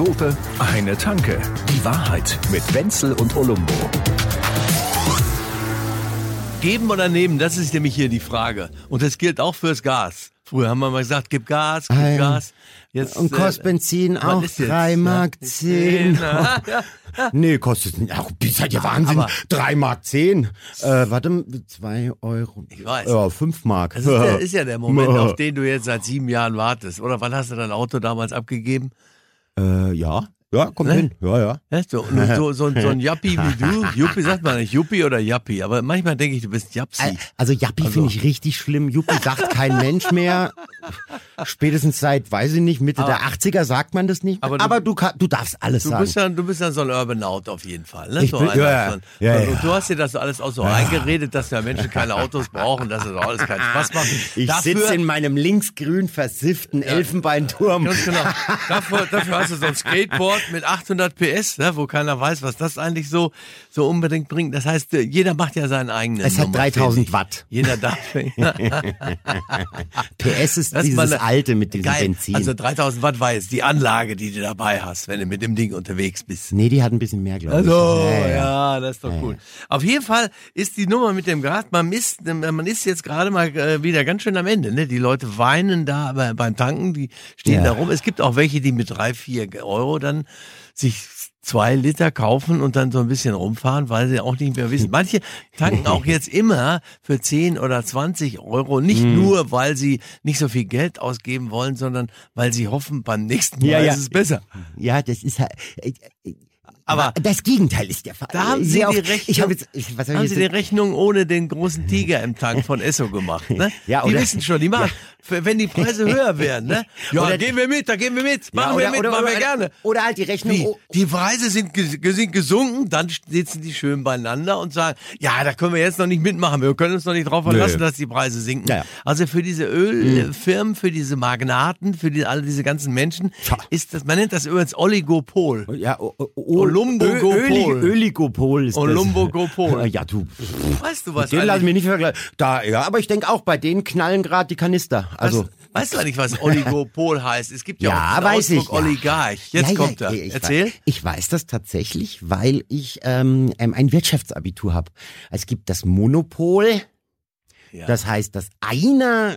Dope, eine Tanke. Die Wahrheit mit Wenzel und Olumbo. Geben oder nehmen, das ist nämlich hier die Frage. Und das gilt auch fürs Gas. Früher haben wir mal gesagt, gib Gas, gib Ein- Gas. Jetzt, Und äh, kostet Benzin was auch ist jetzt? 3 Mark Ja, 10. Ja, ja. Nee, kostet nicht. Ach, ihr seid ja Wahnsinn. aber- 3 Mark 10. Äh, warte, 2 Euro. Ich weiß. Ja, 5 Mark. Das ist, der, ist ja der Moment, auf den du jetzt seit sieben Jahren wartest. Oder wann hast du dein Auto damals abgegeben? Äh, ja. Ja, kommt Ne? hin. Ja, ja. Ja, so, so, so, so ein Jappi wie du. Juppie sagt man nicht Juppie oder Jappi. Aber manchmal denke ich, du bist Japsi. Also Jappi finde ich richtig schlimm. Juppie sagt kein Mensch mehr. Spätestens seit, weiß ich nicht, Mitte Aber- der 80er sagt man das nicht. mehr. Aber Aber du- du, kann, du darfst alles Du sagen. bist, ja, du bist ja so ein Urbanaut auf jeden Fall. Ne? Ich so bin- einer, ja, ja. so Ja. Du hast dir das alles auch so eingeredet, dass ja Menschen keine Autos brauchen, dass es auch alles keinen Spaß macht. ich sitze in meinem linksgrün versifften Elfenbeinturm. Ganz genau. Dafür, dafür hast du so ein Skateboard mit 800 PS, ne, wo keiner weiß, was das eigentlich so, so unbedingt bringt. Das heißt, äh, jeder macht ja seinen eigenen. Es hat Nummer, 3000 finde ich. Watt. Jeder darf. PS ist Das dieses eine- alte mit diesem Geil. Benzin. Also 3000 Watt war jetzt die Anlage, die du dabei hast, wenn du mit dem Ding unterwegs bist. nee, die hat ein bisschen mehr, glaube ich. Also, Ja, ja, ja. das ist doch cool. Auf jeden Fall ist die Nummer mit dem Gas, man misst, man ist jetzt gerade mal äh, wieder ganz schön am Ende. Ne? Die Leute weinen da bei, beim Tanken, die stehen Ja. da rum. Es gibt auch welche, die mit drei, vier Euro dann sich zwei Liter kaufen und dann so ein bisschen rumfahren, weil sie auch nicht mehr wissen. Manche tanken auch jetzt immer für 10 oder 20 Euro, nicht Mhm. nur, weil sie nicht so viel Geld ausgeben wollen, sondern weil sie hoffen, beim nächsten Mal Ja, ja. ist es besser. Ja, das ist halt. Aber das Gegenteil ist der Fall. Da haben Sie die Rechnung, Ich habe jetzt, ich, was hab haben ich Sie die? Rechnung ohne den großen Tiger im Tank von Esso gemacht, ne? Ja, die oder- wissen schon, die machen, für- wenn die Preise höher werden, ne? Ja, Oder- gehen wir mit, da gehen wir mit, Ja, machen wir mit, machen wir gerne. Oder halt die Rechnung. Wie? oh, Die Preise sind, sind gesunken, dann sitzen die schön beieinander und sagen, ja, da können wir jetzt noch nicht mitmachen, wir können uns noch nicht drauf verlassen, Nee. dass die Preise sinken. Ja, ja. Also für diese Ölfirmen, für diese Magnaten, für die, alle diese ganzen Menschen, ist das, man nennt das übrigens Oligopol. Ja, o, o, o, Olumbogopol. Ölig, Öligopol ist Olumbogopol. Ja, du. Weißt du was? Den lassen wir nicht vergleichen. Da, ja, aber ich denke auch, bei denen knallen gerade die Kanister. Also. weißt, weißt du eigentlich, was Oligopol heißt? Es gibt ja, Ja, auch den weiß Ausdruck ich. Oligarch. Jetzt Ja, kommt er. ich Erzähl. Weiß, ich weiß das tatsächlich, weil ich ähm, ähm, ein Wirtschaftsabitur habe. Es gibt das Monopol, Ja. das heißt, dass einer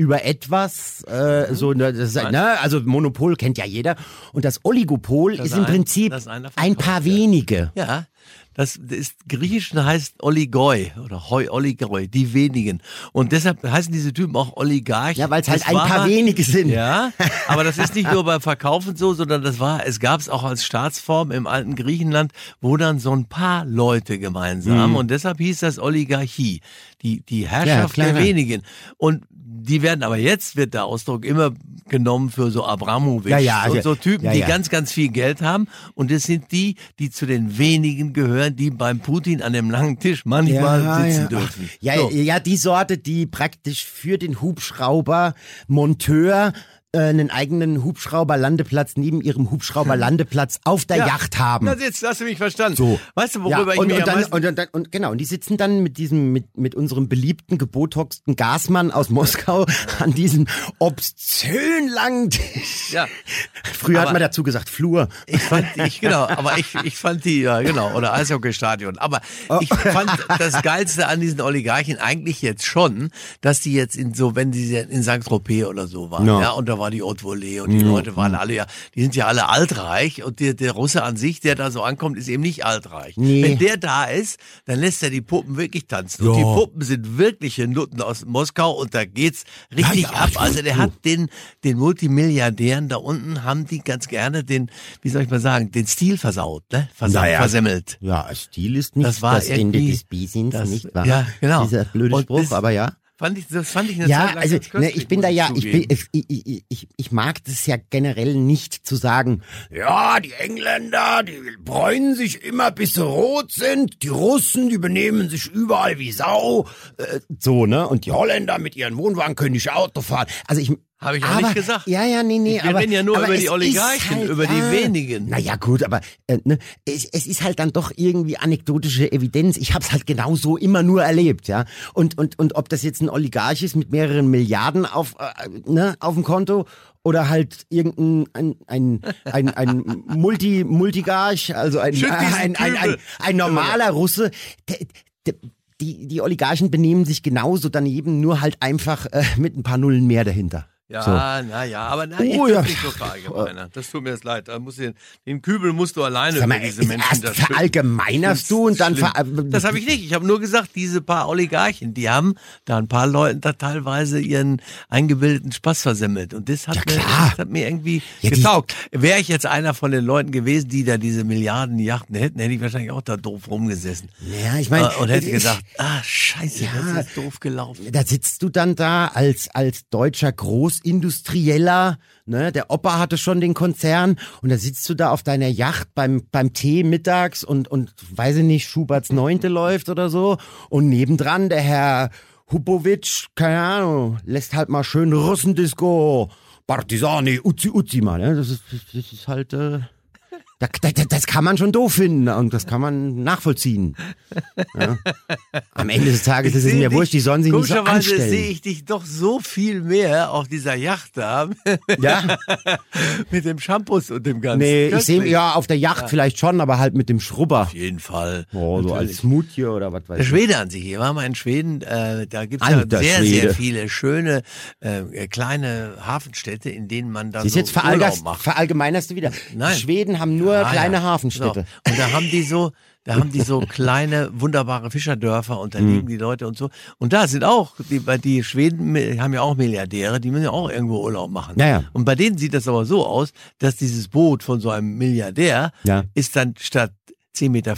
über etwas, äh, so, ne, das ne, also Monopol kennt ja jeder. Und das Oligopol Das ist im ein- Prinzip ein paar ja. wenige. Ja, das ist griechisch heißt Oligoi oder Hoi Oligoi, die wenigen. Und deshalb heißen diese Typen auch Oligarch. Ja, weil es halt ein paar wenige sind. Ja, aber das ist nicht nur beim Verkaufen so, sondern das war, es gab es auch als Staatsform im alten Griechenland, wo dann so ein paar Leute gemeinsam und deshalb hieß das Oligarchie, die, die Herrschaft klar, der wenigen. Und die werden aber jetzt wird der Ausdruck immer genommen für so Abramowitsch Ja, ja, und also- so Typen, ja, die ganz, ganz viel Geld haben. Und das sind die, die zu den wenigen gehören, die beim Putin an dem langen Tisch manchmal sitzen dürfen. Ja, so. ja, die Sorte, die praktisch für den Hubschrauber Monteur einen eigenen Hubschrauberlandeplatz neben ihrem Hubschrauberlandeplatz auf der Ja. Yacht haben. Na, jetzt hast du mich verstanden. So. Weißt du, Ja, worüber ich und, mich und, dann, und, und, und genau, und die sitzen dann mit diesem, mit, mit unserem beliebten, gebotoxten Gasmann aus Moskau an diesem obszön langen Tisch. Ja. Früher hat Aber- man dazu gesagt Flur. Ich fand, ich, genau, aber ich, ich fand die, ja, genau, oder Eishockeystadion. Aber Oh. ich fand das Geilste an diesen Oligarchen eigentlich jetzt schon, dass die jetzt in so, wenn die in St. Tropez oder so waren, Ja. ja, und da war die Haute Volée und die Leute waren alle ja, die sind ja alle altreich und der, der Russe an sich, der da so ankommt, ist eben nicht altreich. Nee. Wenn der da ist, dann lässt er die Puppen wirklich tanzen. Und die Ja. Puppen sind wirkliche Nutten aus Moskau und da geht's richtig Ja, ja, ab. Also der hat den, den Multimilliardären da unten haben die ganz gerne den, wie soll ich mal sagen, den Stil versaut, ne? Versa Naja. Versemmelt. Ja, Stil ist nicht Das das, war Ende irgendwie- des Bisins, das- nicht wahr? ja, genau. Dieser blöde Und Spruch, das- aber ja. Fand ich, das fand ich eine Ja, Zeit lang also ne, ich bin da ja, ich bin, ich, ich, ich, ich mag das ja generell nicht zu sagen, ja, die Engländer, die bräunen sich immer bis sie rot sind, die Russen, die benehmen sich überall wie Sau, äh, so, ne, und die Holländer mit ihren Wohnwagen können nicht Auto fahren. Also ich, Habe ich auch aber, nicht gesagt. Ja, ja, nee, nee. Wir aber, reden ja nur über die Oligarchen, halt, über die ja, wenigen. Naja, gut, aber äh, ne, es, es ist halt dann doch irgendwie anekdotische Evidenz. Ich habe es halt genau so immer nur erlebt, ja. Und, und, und ob das jetzt ein Oligarch ist mit mehreren Milliarden auf, äh, ne, auf dem Konto oder halt irgendein ein, ein, ein, ein Multi, Multigarch, also ein, diesen ein, ein, ein, ein normaler Russe. Der, der, die, die Oligarchen benehmen sich genauso daneben, nur halt einfach äh, mit ein paar Nullen mehr dahinter. Ja, So. na ja, aber na, Oh, ja. nicht so verallgemeinern. Das tut mir jetzt leid. Da musst du den, Kübel musst du alleine mal, über diese Menschen erst da schütten. verallgemeinerst du und dann ver Das habe ich nicht. Ich habe nur gesagt, diese paar Oligarchen, die haben da ein paar Leuten da teilweise ihren eingebildeten Spaß versemmelt. Und das hat, Ja, mir, das hat mir irgendwie Ja, getaugt. Wäre ich jetzt einer von den Leuten gewesen, die da diese Milliarden Yachten hätten, hätte ich wahrscheinlich auch da doof rumgesessen. Ja, ich meine, Äh, und hätte ich- gesagt, ah, scheiße, Ja. das ist doof gelaufen. da sitzt du dann da als, als deutscher Großindustrieller, ne, der Opa hatte schon den Konzern und da sitzt du da auf deiner Yacht beim, beim Tee mittags und, und, weiß ich nicht, Schuberts Neunte läuft oder so und nebendran der Herr Hupowitsch, keine Ahnung, lässt halt mal schön Russendisco, Partisani, Uzi Uzi mal, ne, das ist, das ist halt, äh, da, da, da- das kann man schon doof finden und das kann man nachvollziehen. Ja. Am Ende des Tages ist es mir dich- wurscht, die sollen sich nicht so anstellen. sehe ich dich doch so viel mehr auf dieser Yacht da Ja, mit dem Shampoos und dem Ganzen. nee, ich sehe ja auf der Yacht vielleicht schon, aber halt mit dem Schrubber. Auf jeden Fall. Oh, so als. Smoothie oder was weiß Der ich. Schwede an sich, hier war mal in Schweden, äh, da gibt's ja Alter sehr, Schwede. sehr viele schöne äh, kleine Hafenstädte, in denen man dann so jetzt Urlaub macht. verallgemeinerst du wieder. Nein. Die Schweden haben nur Ah, kleine ja. Hafenstädte. So. Und da haben die so, da haben die so kleine, wunderbare Fischerdörfer und da Mhm. leben die Leute und so. Und da sind auch, die, weil die Schweden haben ja auch Milliardäre, die müssen ja auch irgendwo Urlaub machen. Ja, ja. Und bei denen sieht das aber so aus, dass dieses Boot von so einem Milliardär Ja. ist dann statt 10,50 Meter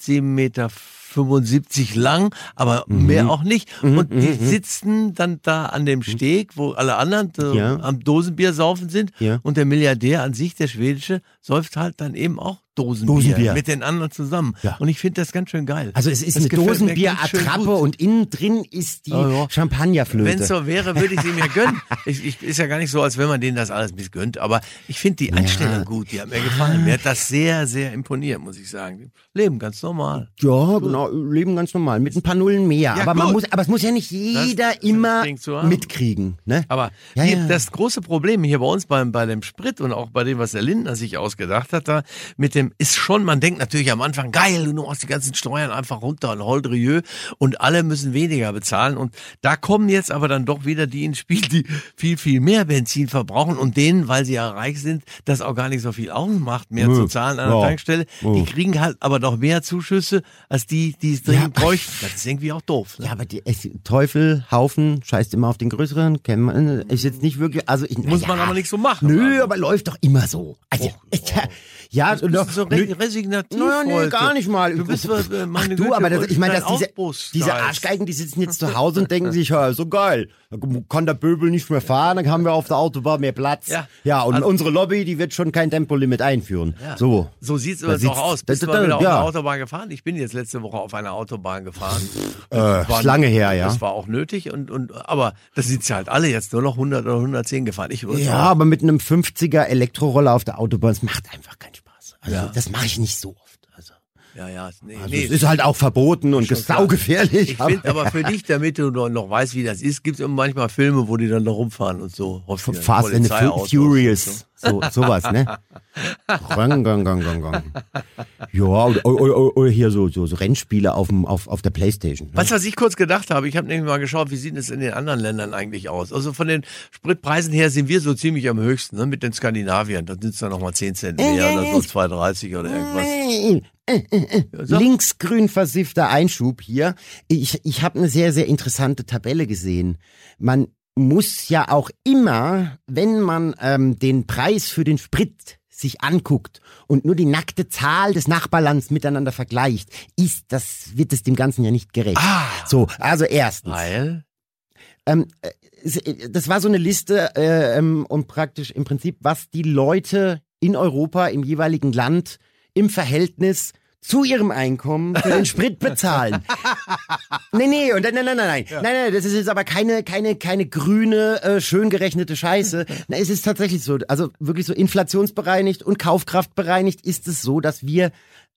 10 Meter 75 lang, aber Mhm. mehr auch nicht. Und die sitzen dann da an dem Steg, wo alle anderen äh, Ja. am Dosenbier saufen sind. Ja. Und der Milliardär an sich, der schwedische, säuft halt dann eben auch Dosenbier, Dosenbier. mit den anderen zusammen. Ja. Und ich finde das ganz schön geil. Also es ist Das eine Dosenbier-Attrappe und innen drin ist die Oh, ja. Champagnerflöte. Wenn es so wäre, würde ich sie mir gönnen. Ich, ich, ist ja gar nicht so, als wenn man denen das alles missgönnt. Aber ich finde die Einstellung gut. Die hat mir gefallen. Mir hat das sehr, sehr imponiert, muss ich sagen. Leben ganz normal. Ja, genau, leben ganz normal, mit ein paar Nullen mehr. Ja, aber man gut. muss, aber es muss ja nicht jeder das immer mitkriegen, ne? Aber Ja, hier, ja. das große Problem hier bei uns beim, bei dem Sprit und auch bei dem, was der Lindner sich ausgedacht hat, da mit dem ist schon, man denkt natürlich am Anfang, geil, du machst die ganzen Steuern einfach runter und Holdrieux und alle müssen weniger bezahlen. Und da kommen jetzt aber dann doch wieder die ins Spiel, die viel, viel mehr Benzin verbrauchen und denen, weil sie ja reich sind, das auch gar nicht so viel ausmacht, mehr Nö. zu zahlen an der Ja. Tankstelle. Die kriegen halt aber doch mehr Zuschüsse als die, die es dringend Ja. bräuchten. Das ist irgendwie auch doof. Ne? Ja, aber die, Teufel, Haufen, scheißt immer auf den größeren, kennt man, ist jetzt nicht wirklich, also ich, Muss na man ja, aber nicht so machen. Nö, Also. aber läuft doch immer so. Also, ja, Du bist so re resignativ Naja, nee, gar nicht mal. Du bist, äh, meine Ach du, Güte, aber das, ich meine, ist dass diese, diese Arschgeigen, die sitzen jetzt zu Hause und denken sich, ja, so geil. Da kann der Böbel nicht mehr fahren, dann haben wir auf der Autobahn mehr Platz. Ja. ja und Also- unsere Lobby, die wird schon kein Tempolimit einführen. Ja. So. So Da übrigens auch sieht's- aus. Bist da- du da- mal wieder auf ja. einer Autobahn gefahren? Ich bin jetzt letzte Woche auf einer Autobahn gefahren. Äh, ist lange her, ja. Das war auch nötig und, und, aber das sind ja halt alle jetzt nur noch 100 oder 110 gefahren. Ich Ja, aber mit einem 50er Elektroroller auf der Autobahn, das macht einfach keinen Spaß. Also, Ja. das mache ich nicht so oft. Also, Ja, ja, nee, also nee. es ist halt auch verboten und saugefährlich. Ich finde aber für dich, damit du noch, noch weißt, wie das ist, gibt es manchmal Filme, wo die dann da rumfahren und so. Fast and the Furious. So, sowas, ne? Gang, gang, gang, gang, gang. Ja, oder, hier so, so, so Rennspiele auf, dem, auf, auf der Playstation. Ne? Weißt du, was ich kurz gedacht habe? Ich habe nämlich mal geschaut, wie sieht es in den anderen Ländern eigentlich aus? Also von den Spritpreisen her sind wir so ziemlich am höchsten, ne? Mit den Skandinaviern. Da sind es dann nochmal 10 Cent mehr oder so 2,30 oder irgendwas. Äh, äh, äh, sag. Linksgrün versiffter Einschub hier. Ich, ich habe eine sehr, sehr interessante Tabelle gesehen. Man muss ja auch immer, wenn man ähm, den Preis für den Sprit sich anguckt und nur die nackte Zahl des Nachbarlands miteinander vergleicht, ist das, wird es dem Ganzen ja nicht gerecht. Ah. So, also erstens. Weil? Ähm, äh, das war so eine Liste äh, ähm, und praktisch im Prinzip, was die Leute in Europa, im jeweiligen Land im Verhältnis zu ihrem Einkommen für den Sprit bezahlen. nee, nee, und, nein, nein, nein, nein, nein, nein, das ist jetzt aber keine, keine, keine grüne, äh, schön gerechnete Scheiße. Na, es ist tatsächlich so, also wirklich so inflationsbereinigt und kaufkraftbereinigt ist es so, dass wir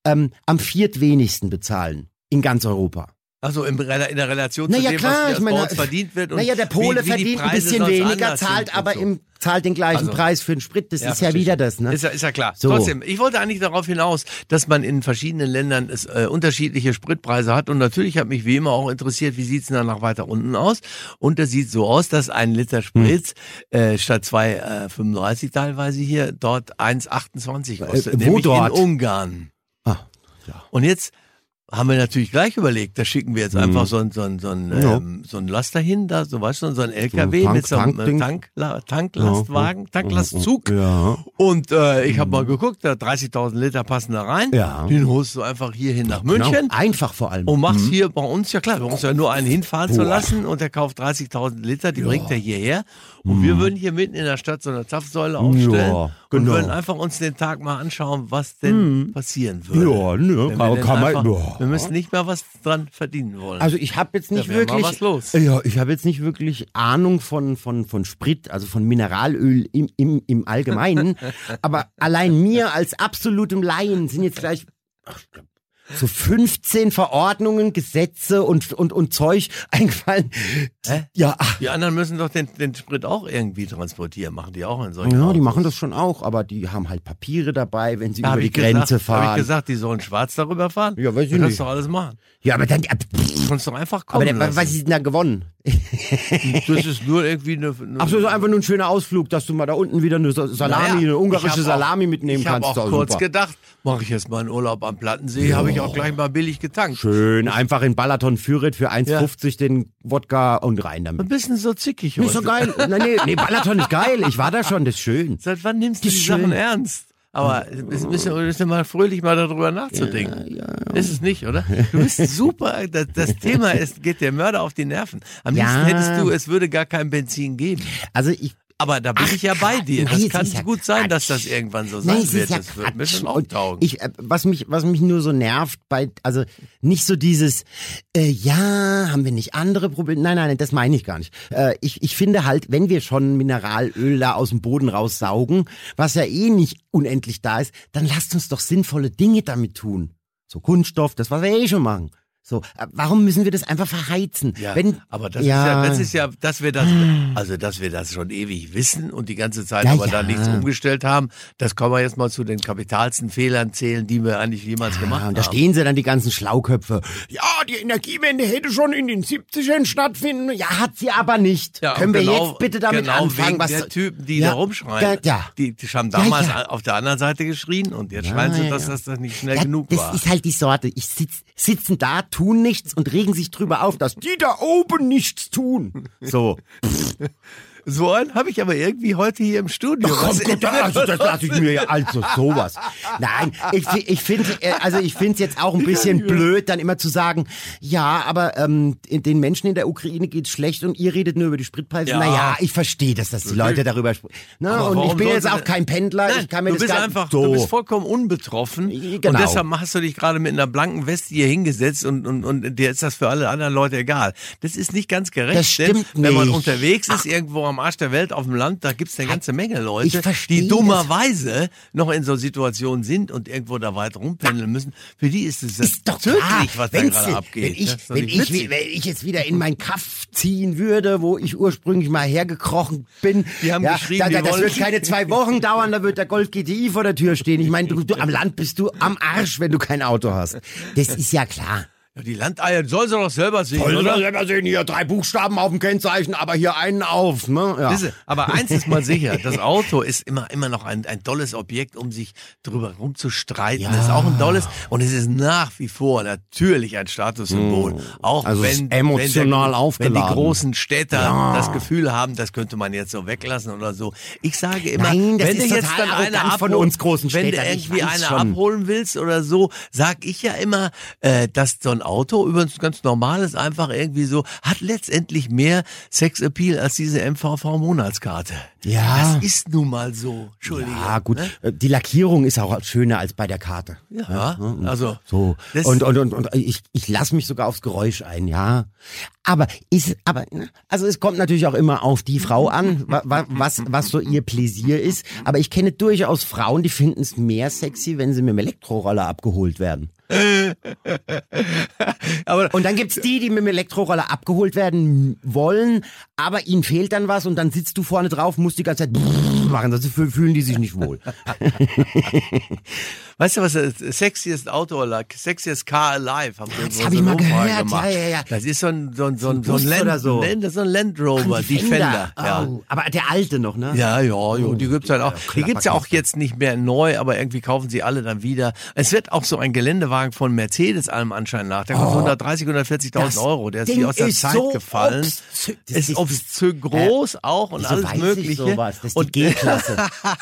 ähm, am viertwenigsten bezahlen in ganz Europa. Also in, in der Relation Na zu ja, dem, klar, was ich bei meine, uns verdient wird. Und Naja, der Pole wie, wie die verdient ein bisschen weniger, zahlt aber so. im, zahlt den gleichen Also- Preis für den Sprit. Das ist ja wieder das, ne? Ist ja, ist ja klar. So. Trotzdem, ich wollte eigentlich darauf hinaus, dass man in verschiedenen Ländern es, äh, unterschiedliche Spritpreise hat. Und natürlich hat mich wie immer auch interessiert, wie sieht's denn dann nach weiter unten aus? Und das sieht so aus, dass ein Liter Sprit äh, statt 2,35 teilweise hier dort 1,28 kostet. Äh, wo nämlich dort? in Ungarn. Ah, ja. Und jetzt haben wir natürlich gleich überlegt, da schicken wir jetzt einfach so ein, so ein, so ein, Mhm. Ja. ähm, so ein Laster hin, da, so weißt du, so ein LKW Tank- mit so einem Tankding. Tankla Tanklastwagen, Tanklastzug. Ja. Und äh, ich habe mal geguckt, da 30.000 Liter passen da rein. Ja. Den holst du einfach hier hin nach München. Genau. Einfach vor allem. Und machst hier bei uns, ja klar, wir brauchen ja nur einen hinfahren zu Boah. lassen und der kauft 30.000 Liter, die bringt er hierher. Und wir würden hier mitten in der Stadt so eine Zapfsäule aufstellen Ja, und genau. würden einfach uns den Tag mal anschauen, was denn passieren würde. Ja, ne, Wenn kann- kann man- ja. Wir müssen nicht mehr was dran verdienen wollen. Also ich habe jetzt nicht Da wirklich, was los. ja, ich habe jetzt nicht wirklich Ahnung von von von Sprit, also von Mineralöl im im im Allgemeinen. aber allein mir als absolutem Laien sind jetzt gleich ach, so 15 Verordnungen, Gesetze und und und Zeug eingefallen. Hä? Ja, die anderen müssen doch den, den Sprit auch irgendwie transportieren, machen die auch in solchen ja, die Autos. machen das schon auch, aber die haben halt Papiere dabei, wenn sie Da über hab die ich Grenze gesagt, Hab fahren. ich gesagt, die sollen schwarz darüber fahren? Ja, weiß ich du kannst nicht. doch alles machen. ja, aber dann, Du kannst doch einfach aber kommen der, lassen. was ist denn da gewonnen? Das ist nur irgendwie eine... eine Ach so, so einfach nur ein schöner Ausflug, dass du mal da unten wieder eine Sa- Salami, Naja, eine ich ungarische hab auch- Salami mitnehmen ich kannst. auch Ist doch kurz super. gedacht, mache ich jetzt mal einen Urlaub am Plattensee, habe ich auch gleich mal billig getankt. Schön, einfach in Balaton Führet für 1,50 den Wodka und rein damit. Ein bisschen so zickig Ist so heute. geil. Nein, nee, nee, Balaton ist geil. Ich war da schon, das ist schön. Seit wann nimmst du die ist Sachen schön. ernst? Aber es ist ein bisschen mal fröhlich mal darüber nachzudenken. Ist es nicht, oder? Du bist super. Das, das Thema ist, geht der Mörder auf die Nerven. Am Ja. liebsten hättest du, es würde gar kein Benzin geben. Also ich, Aber da bin Ach, ich ja bei dir. nein, Das kann ja gut sein, dass das irgendwann so sein Nein, es wird. ja das wird mir schon Und auftaugen. Ich, äh, was mich, was mich nur so nervt bei, also nicht so dieses, äh, ja, haben wir nicht andere Probleme? Nein, nein, nein, das meine ich gar nicht. Äh, ich, ich finde halt, wenn wir schon Mineralöl da aus dem Boden raussaugen, was ja eh nicht unendlich da ist, dann lasst uns doch sinnvolle Dinge damit tun. So Kunststoff, das was wir eh schon machen. So, äh, warum müssen wir das einfach verheizen? Ja, Wenn, aber das ja, ist ja, das ist ja, dass wir das, also dass wir das schon ewig wissen und die ganze Zeit Ja, aber ja. da nichts umgestellt haben, das kann man jetzt mal zu den kapitalsten Fehlern zählen, die wir eigentlich jemals gemacht Ja, und da haben. stehen sie dann die ganzen Schlauköpfe. Ja, die Energiewende hätte schon in den 70ern stattfinden. Ja, hat sie aber nicht. Ja, Können und wir genau, jetzt bitte damit genau anfangen, wegen was der Typen, die da rumschreien. Ja. Die, die haben damals auf der anderen Seite geschrien und jetzt schreien sie, dass das, das nicht schnell genug das war. ist halt die Sorte. Ich sitz, sitzen da, tun nichts und regen sich drüber auf, dass die da oben nichts tun. So. So einen habe ich aber irgendwie heute hier im Studio. Ach, komm, Gott, also, das lasse ich mir ja also sowas. Nein, ich, ich finde, also ich finde es jetzt auch ein bisschen blöd, dann immer zu sagen, ja, aber ähm, den Menschen in der Ukraine geht's schlecht und ihr redet nur über die Spritpreise. Ja. Naja, ich verstehe, dass das die Leute darüber sprechen. Aber und ich bin jetzt auch kein Pendler, Nein, ich kann mir du das bist einfach, so. du bist vollkommen unbetroffen Genau. und deshalb hast du dich gerade mit einer blanken Weste hier hingesetzt und, und, und dir ist das für alle anderen Leute egal. Das ist nicht ganz gerecht, Das denn stimmt wenn man nicht. unterwegs ist, irgendwo am Arsch der Welt auf dem Land, da gibt's eine ganze Menge Leute, die das. dummerweise noch in so Situationen sind und irgendwo da weit rumpendeln müssen. Für die ist es ist doch tödlich, klar, was da gerade abgeht. Wenn ich, Das doch wenn, ich, wenn ich jetzt wieder in mein Kaff ziehen würde, wo ich ursprünglich mal hergekrochen bin, Die haben ja, geschrieben, da, da, das wird keine zwei Wochen dauern, da wird der Golf GTI vor der Tür stehen. Ich meine, du, du, am Land bist du am Arsch, wenn du kein Auto hast. Das ist ja klar. Ja, die Landeier sollen sie doch selber sehen, Wollen oder? Sie selber sehen, hier drei Buchstaben auf dem Kennzeichen, aber hier einen auf. Ne? Ja. Wisse, aber eins ist mal sicher, das Auto ist immer, immer noch ein, ein tolles Objekt, um sich drüber rumzustreiten. Ja. Das ist auch ein tolles und es ist nach wie vor natürlich ein Statussymbol. Auch Also wenn, emotional wenn, der, aufgeladen. wenn die großen Städter Ja. das Gefühl haben, das könnte man jetzt so weglassen oder so. Ich sage immer, Nein, wenn du jetzt dann eine von uns großen wenn du irgendwie eine schon. abholen willst oder so, sag ich ja immer, äh, dass so ein ein Auto, übrigens ganz normales, einfach irgendwie so, hat letztendlich mehr Sexappeal als diese MVV-Monatskarte. Ja. Das ist nun mal so. Entschuldigung. Ja, gut. Ne? Äh, Die Lackierung ist auch schöner als bei der Karte. Ja, und also. So. Und, und, und, und ich, ich lasse mich sogar aufs Geräusch ein, ja. Aber ist, aber, ne, also es kommt natürlich auch immer auf die Frau an, wa, wa, was, was so ihr Pläsier ist. Aber ich kenne durchaus Frauen, die finden es mehr sexy, wenn sie mit dem Elektroroller abgeholt werden. Aber Und dann gibt's die, die mit dem Elektroroller abgeholt werden wollen, aber ihnen fehlt dann was und dann sitzt du vorne drauf, musst die ganze Zeit machen, sonst fühl- fühlen die sich nicht wohl. weißt du was, das sexiest Auto oder sexiest Car alive, haben wir das so hab ich mal Umfrage gehört, gemacht. ja, ja, ja. Das ist so ein, so ein, so ein, So ein Land, so. Ist so ein Land Rover, Defender. ja. Oh, aber der alte noch, ne? Ja, ja, ja, die gibt's halt auch. Die gibt's ja auch jetzt nicht mehr neu, aber irgendwie kaufen sie alle dann wieder. Es wird auch so ein Geländewagen von Mercedes allem Anschein nach. Der kostet 130, 140.000 das Euro. Der ist wie aus der ist Zeit so gefallen. das ist ist- obszö groß auch und Wieso alles Mögliche. sowas? Das ist und die G-Klasse.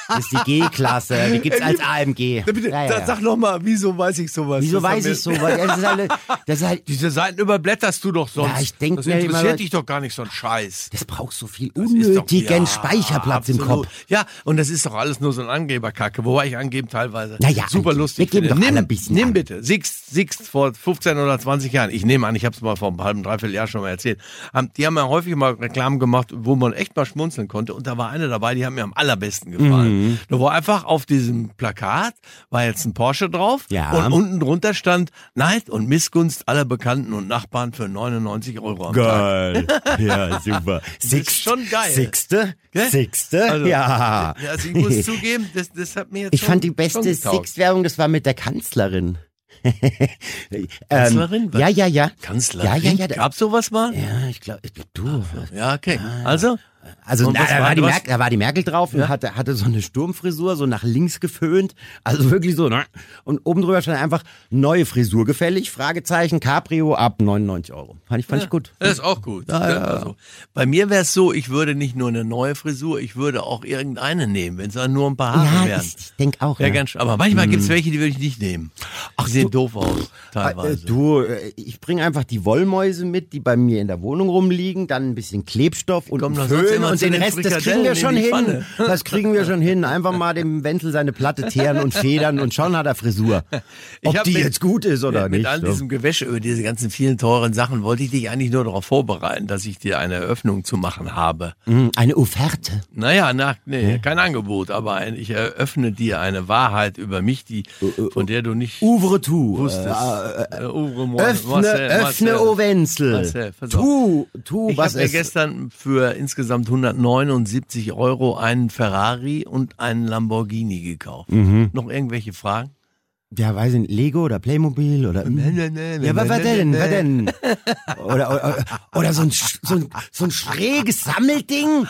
Das ist die G-Klasse. Die gibt's als AMG. Bitte, Ja, ja, ja. Sag noch mal, wieso weiß ich sowas? Wieso haben weiß wir- ich sowas? Das ist halt, das ist halt Diese Seiten überblätterst du doch sonst. Ja, ich denk das mir immer, interessiert dich doch gar nicht so ein Scheiß. das braucht so viel Das doch- unnötigen ja, Speicherplatz im absolut. Kopf. Ja, und das ist doch alles nur so ein Angeberkacke, wobei ich angeben teilweise Naja, super wir lustig geben finde. doch Nimm, ein bisschen nimm bitte, Sixt, Sixt vor 15 oder 20 Jahren, ich nehme an, ich habe es mal vor einem halben, dreiviertel Jahr schon mal erzählt, haben, die haben ja häufig mal Reklamen gemacht, wo man echt mal schmunzeln konnte und da war eine dabei, die hat mir am allerbesten gefallen. Mhm. Da war einfach auf diesem Plakat, war jetzt ein Porsche drauf Ja. und unten drunter stand Neid und Missgunst aller Bekannten und Nachbarn für 99 Euro am Tag. Geil. Ja, super. ist schon geil. Sechste? Sechste? Also, ja. Also ich muss zugeben, das, das hat mir jetzt Ich schon, fand die beste getaugt. Six-Werbung, das war mit der Kanzlerin. Kanzlerin? Ähm, ja, ja, ja. Kanzlerin? Ja, ja, ja. Gab's sowas mal? Ja, ich glaube, du. Ja, okay. Also? Also was da, war- die Merkel, da war die Merkel drauf und hatte, hatte so eine Sturmfrisur, so nach links geföhnt. Also wirklich so, ne? Und oben drüber stand einfach neue Frisur gefällig, Fragezeichen, Cabrio ab 99 Euro. Fand ich, fand ich gut. Das ist auch gut. Also, bei mir wäre es so, ich würde nicht nur eine neue Frisur, ich würde auch irgendeine nehmen, wenn es dann nur ein paar Haare Ja, wären. ich, ich denke auch. Ja, ja. ganz, aber manchmal gibt's welche, die würde ich nicht nehmen. Ach, die sehen doof aus, Äh, teilweise. Du, äh, ich bringe einfach die Wollmäuse mit, die bei mir in der Wohnung rumliegen, dann ein bisschen Klebstoff und sonst Föhn immer und den den Rest, das kriegen wir schon hin. Das kriegen wir schon hin. Einfach mal dem Wenzel seine Platte teeren und federn und schon hat er Frisur. Ich Ob die mit- jetzt gut ist oder Ja, mit nicht. all so. diesem Gewäsche über diese ganzen vielen teuren Sachen wollte ich dich eigentlich nur darauf vorbereiten, dass ich dir eine Eröffnung zu machen habe. Mm, Eine Offerte. Naja, na, nee, kein Angebot, aber ein, ich eröffne dir eine Wahrheit über mich, die, von der du nicht Ouvre tout. wusstest. Äh, Äh, Ouvre moi, Öffne, Marcel, öffne, Marcel. o Wenzel. Marcel. Tu, tu, Ich was habe mir ist. gestern für insgesamt 179 Euro einen Ferrari und einen Lamborghini gekauft. Mhm. Noch irgendwelche Fragen? Ja, weiß ich nicht, Lego oder Playmobil oder. Ja, aber was denn? Was denn? Oder, oder, oder so, ein, so, ein, so ein schräges Sammelding,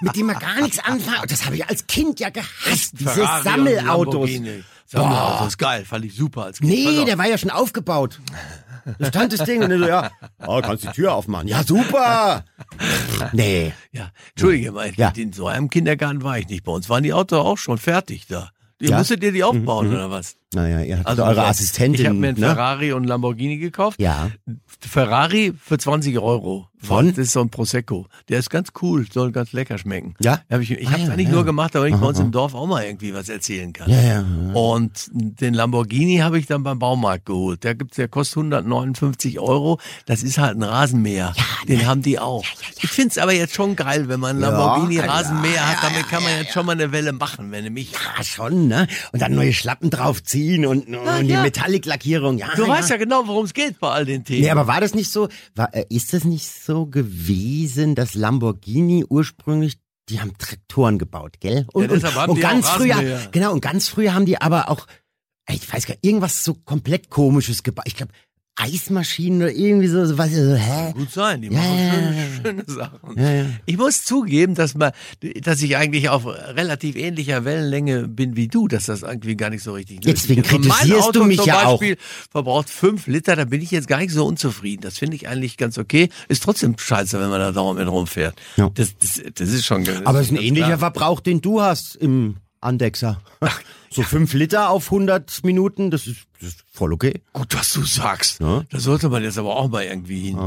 mit dem man gar nichts anfangen. Das habe ich als Kind ja gehasst. Diese Ferrari und Sammelautos. Lamborghini. Sammelautos, ist geil, fand ich super als Kind. Nee, der war ja schon aufgebaut. Da stand das Ding und dann so, ja, oh, kannst die Tür aufmachen. Ja, super. Nee. Ja, entschuldige mal, Ja. in so einem Kindergarten war ich nicht. Bei uns waren die Autos auch schon fertig da. Ihr Ja? Mhm, musstet ihr die aufbauen oder was? Naja, ihr hattet Also eure Assistentin. Ich habe mir einen ne? Ferrari und einen Lamborghini gekauft. Ja. Ferrari für 20 Euro. Von? Das ist so ein Prosecco. Der ist ganz cool, soll ganz lecker schmecken. Ja? Hab ich ich Ah, habe es ja, eigentlich ja. nur gemacht, damit ich bei uns im Dorf auch mal irgendwie was erzählen kann. Ja, ja, Und den Lamborghini habe ich dann beim Baumarkt geholt. Der gibt's, der kostet 159 Euro. Das ist halt ein Rasenmäher. Den haben die auch. Ich find's aber jetzt schon geil, wenn man einen Ja, Lamborghini ja, Rasenmäher hat. ja, Damit kann man jetzt schon mal eine Welle machen, wenn du mich Ja, schon, ne? Und dann neue Schlappen draufziehen und, und die ja. Metallic-Lackierung. Ja, Du ja. weißt ja genau, worum es geht bei all den Themen. Nee, aber war das nicht so, war, äh, ist das nicht so gewesen, dass Lamborghini ursprünglich, die haben Traktoren gebaut, gell? Und, und, und ganz früher, genau, und ganz früher haben die aber auch, ich weiß gar nicht, irgendwas so komplett komisches gebaut. Ich glaube, Eismaschinen oder irgendwie so, so was, so, hä? Gut sein, die Ja, machen ja, schöne, schöne Sachen. Ja, ja. Ich muss zugeben, dass man, dass ich eigentlich auf relativ ähnlicher Wellenlänge bin wie du, dass das irgendwie gar nicht so richtig Deswegen ist. Mein kritisierst Auto du mich zum ja auch. Beispiel verbraucht fünf Liter, da bin ich jetzt gar nicht so unzufrieden. Das finde ich eigentlich ganz okay. Ist trotzdem scheiße, wenn man da dauernd mit rumfährt. Ja. Das, das, das ist schon. Das Aber es ist ein ähnlicher klar. Verbrauch, den du hast im Andexer. so fünf Liter auf 100 Minuten, das ist, das ist voll okay. Gut, was du sagst. Ja. Da sollte man jetzt aber auch mal irgendwie hin.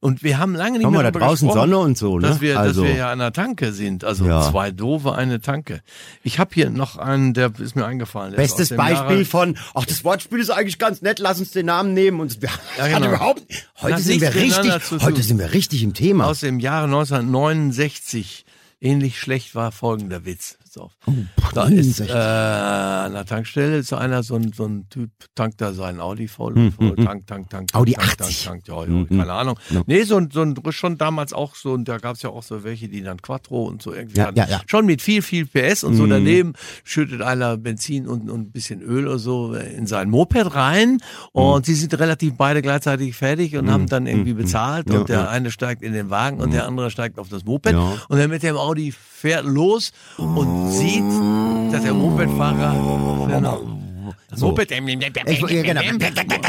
Und wir haben lange nicht Guck mehr mal, da draußen Sonne und so, ne? Dass wir, Also- dass wir ja an der Tanke sind. Also Ja. zwei doofe, eine Tanke. Ich habe hier noch einen, der ist mir eingefallen. Der Bestes Beispiel Jahre, von, ach, das Wortspiel ist eigentlich ganz nett, lass uns den Namen nehmen. Und wir, Ja, genau. überhaupt, heute sind wir richtig, zu heute tun. sind wir richtig im Thema. aus dem Jahre 1969. Ähnlich schlecht war folgender Witz. So. da ist 69. äh, an der Tankstelle ist einer, so ein, so ein Typ, tankt da seinen Audi voll, voll tank, tank, tank. Hm, Audi tank, 80. Tank, tank, ja, ja, keine Ahnung. Nee, so ein, so ein, schon damals auch so, und da gab es ja auch so welche, die dann Quattro und so irgendwie Ja, hatten. ja, ja. Schon mit viel, viel PS und so daneben schüttet einer Benzin und, und ein bisschen Öl oder so in sein Moped rein und sie sind relativ beide gleichzeitig fertig und haben dann irgendwie bezahlt und der eine steigt in den Wagen und der andere steigt auf das Moped Ja. und der mit dem Audi fährt los und sieht, dass der Mopedfahrer genau, das Moped, Ich- ja, genau.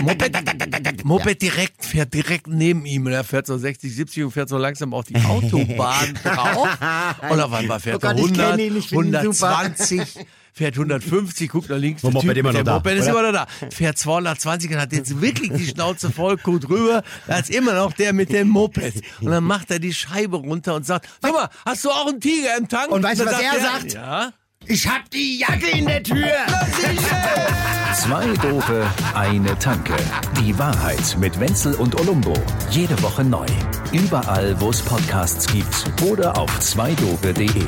Moped, Moped direkt, fährt direkt neben ihm und er fährt so 60, 70 und fährt so langsam auf die Autobahn drauf und auf einmal fährt Oh Gott, er ich 100, kenn ihn, ich find ihn super. 120, fährt 150, guckt nach links, Moped Typ immer noch da, Moped ist immer noch da, fährt 220 und hat jetzt wirklich die Schnauze voll, guckt rüber, da ist immer noch der mit dem Moped und dann macht er die Scheibe runter und sagt, sag mal, hast du auch einen Tiger im Tank? Und weißt du, was er sagt? Ja. Ich hab die Jacke in der Tür. Zwei Dope, eine Tanke. Die Wahrheit mit Wenzel und Olumbo. Jede Woche neu. Überall, wo es Podcasts gibt oder auf zweidope.de.